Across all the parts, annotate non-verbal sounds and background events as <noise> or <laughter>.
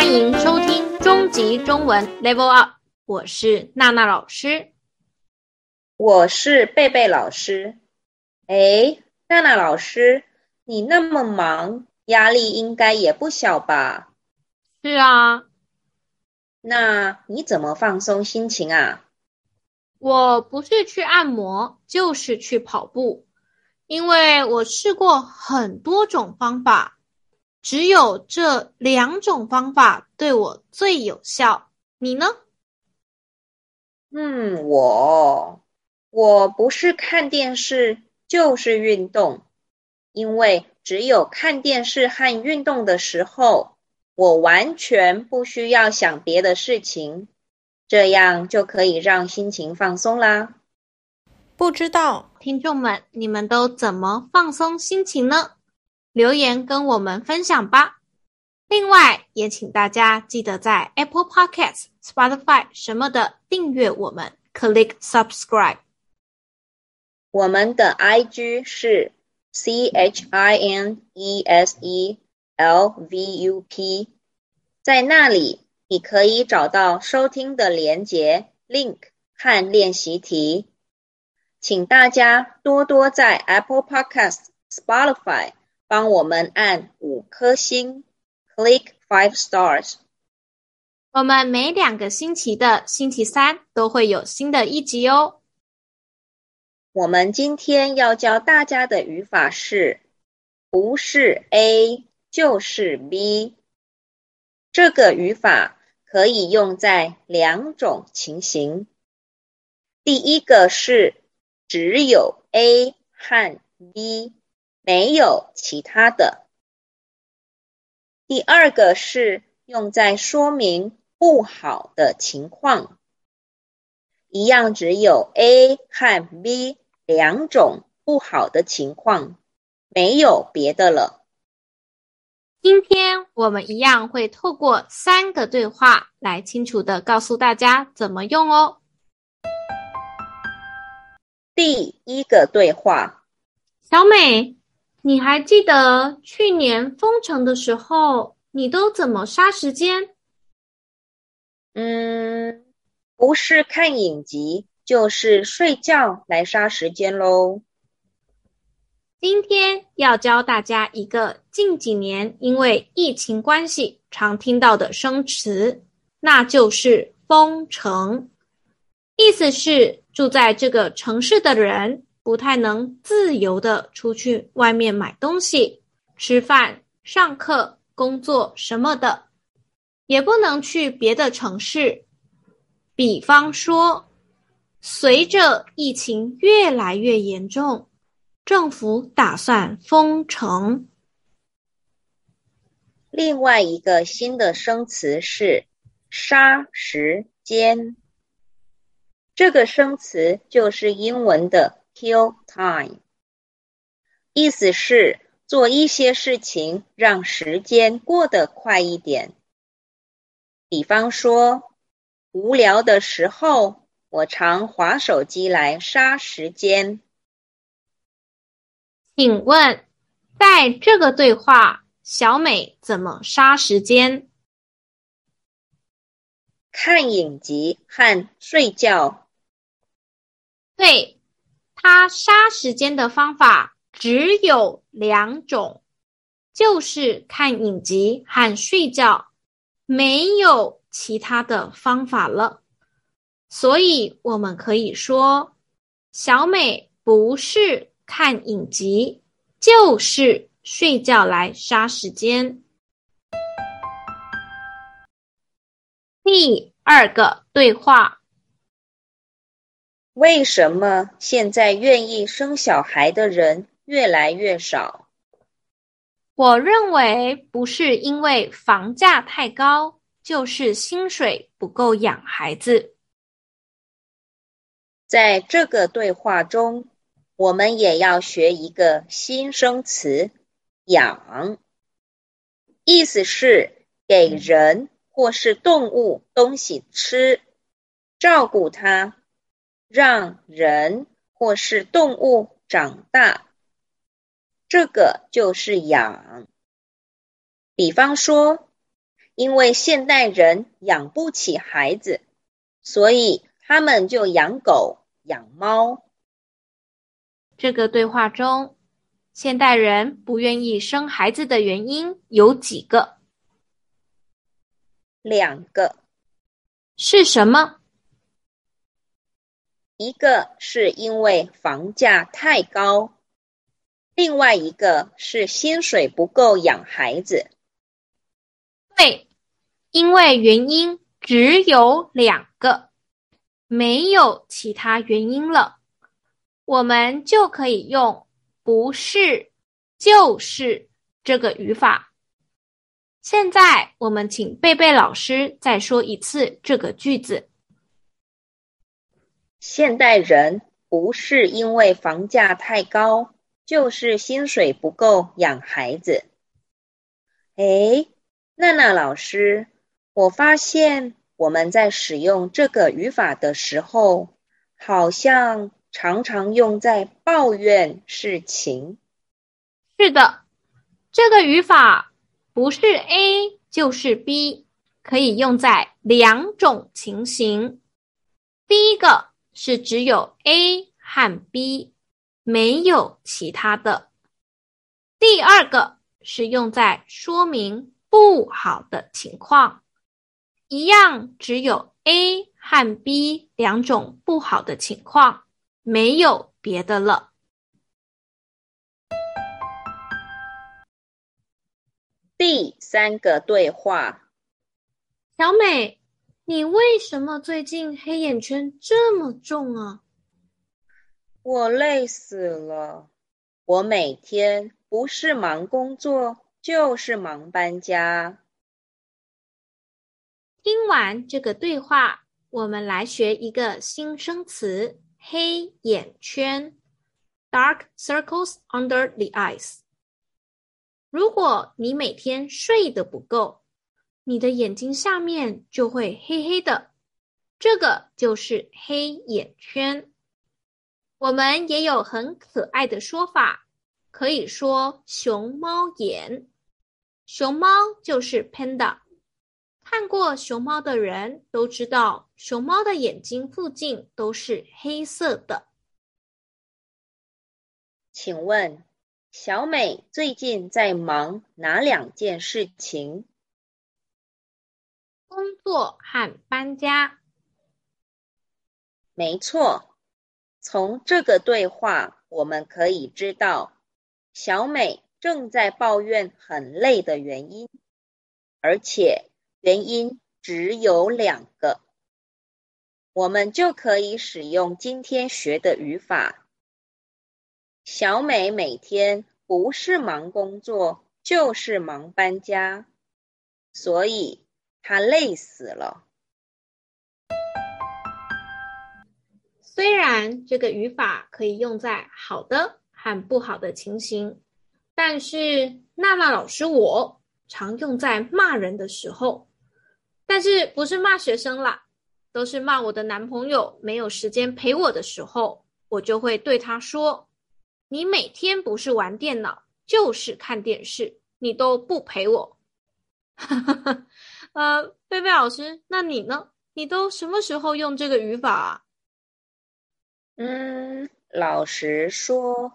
欢迎收听终极中文 Level Up，我是娜娜老师，我是贝贝老师。哎，娜娜老师，你那么忙，压力应该也不小吧？是啊。那你怎么放松心情啊？我不是去按摩，就是去跑步，因为我试过很多种方法。只有这两种方法对我最有效，你呢？嗯，我我不是看电视就是运动，因为只有看电视和运动的时候，我完全不需要想别的事情，这样就可以让心情放松啦。不知道听众们，你们都怎么放松心情呢？留言跟我们分享吧。另外，也请大家记得在 Apple Podcast、Spotify 什么的订阅我们，click subscribe。我们的 IG 是 C H I N E S E L V U P，在那里你可以找到收听的连结 link 和练习题。请大家多多在 Apple Podcasts、Spotify。帮我们按五颗星，click five stars。我们每两个星期的星期三都会有新的一集哦。我们今天要教大家的语法是，不是 A 就是 B。这个语法可以用在两种情形。第一个是只有 A 和 B。没有其他的。第二个是用在说明不好的情况，一样只有 A 和 B 两种不好的情况，没有别的了。今天我们一样会透过三个对话来清楚的告诉大家怎么用哦。第一个对话，小美。你还记得去年封城的时候，你都怎么杀时间？嗯，不是看影集，就是睡觉来杀时间喽。今天要教大家一个近几年因为疫情关系常听到的生词，那就是封城。意思是住在这个城市的人。不太能自由的出去外面买东西、吃饭、上课、工作什么的，也不能去别的城市。比方说，随着疫情越来越严重，政府打算封城。另外一个新的生词是“杀时间”，这个生词就是英文的。Kill time，意思是做一些事情让时间过得快一点。比方说，无聊的时候，我常划手机来杀时间。请问，在这个对话，小美怎么杀时间？看影集和睡觉。对。他杀时间的方法只有两种，就是看影集和睡觉，没有其他的方法了。所以我们可以说，小美不是看影集，就是睡觉来杀时间。第二个对话。为什么现在愿意生小孩的人越来越少？我认为不是因为房价太高，就是薪水不够养孩子。在这个对话中，我们也要学一个新生词“养”，意思是给人或是动物东西吃，照顾它。让人或是动物长大，这个就是养。比方说，因为现代人养不起孩子，所以他们就养狗、养猫。这个对话中，现代人不愿意生孩子的原因有几个？两个。是什么？一个是因为房价太高，另外一个是薪水不够养孩子。对。因为原因只有两个，没有其他原因了，我们就可以用“不是就是”这个语法。现在，我们请贝贝老师再说一次这个句子：现代人不是因为房价太高，就是薪水不够养孩子。诶，娜娜老师。我发现我们在使用这个语法的时候，好像常常用在抱怨事情。是的，这个语法不是 A 就是 B，可以用在两种情形。第一个是只有 A 和 B，没有其他的；第二个是用在说明不好的情况。一样，只有 A 和 B 两种不好的情况，没有别的了。第三个对话：小美，你为什么最近黑眼圈这么重啊？我累死了。我每天不是忙工作，就是忙搬家。听完这个对话，我们来学一个新生词“黑眼圈 ”（dark circles under the eyes）。如果你每天睡得不够，你的眼睛下面就会黑黑的，这个就是黑眼圈。我们也有很可爱的说法，可以说“熊猫眼”，熊猫就是 panda。看过熊猫的人都知道，熊猫的眼睛附近都是黑色的。请问，小美最近在忙哪两件事情？工作和搬家。没错，从这个对话我们可以知道，小美正在抱怨很累的原因，而且。原因只有两个，我们就可以使用今天学的语法。小美每天不是忙工作，就是忙搬家，所以他累死了。虽然这个语法可以用在好的和不好的情形，但是娜娜老师我常用在骂人的时候。但是不是骂学生啦，都是骂我的男朋友没有时间陪我的时候，我就会对他说：“你每天不是玩电脑，就是看电视，你都不陪我。”哈 <laughs> 哈呃，贝贝老师，那你呢？你都什么时候用这个语法啊？嗯，老实说，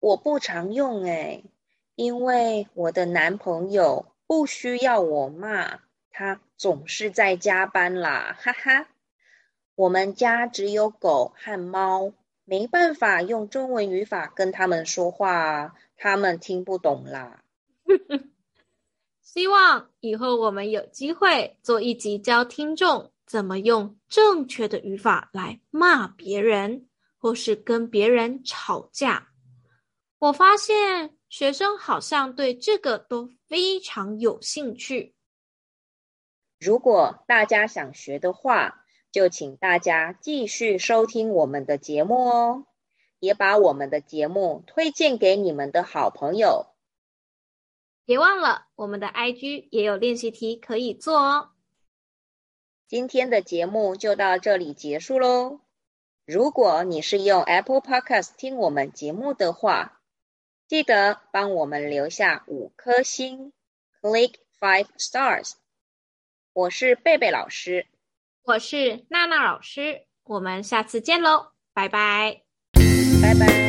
我不常用诶，因为我的男朋友不需要我骂。他总是在加班啦，哈哈。我们家只有狗和猫，没办法用中文语法跟他们说话，他们听不懂啦。<laughs> 希望以后我们有机会做一集教听众怎么用正确的语法来骂别人，或是跟别人吵架。我发现学生好像对这个都非常有兴趣。如果大家想学的话，就请大家继续收听我们的节目哦，也把我们的节目推荐给你们的好朋友。别忘了，我们的 IG 也有练习题可以做哦。今天的节目就到这里结束喽。如果你是用 Apple Podcast 听我们节目的话，记得帮我们留下五颗星，Click five stars。我是贝贝老师，我是娜娜老师，我们下次见喽，拜拜，拜拜。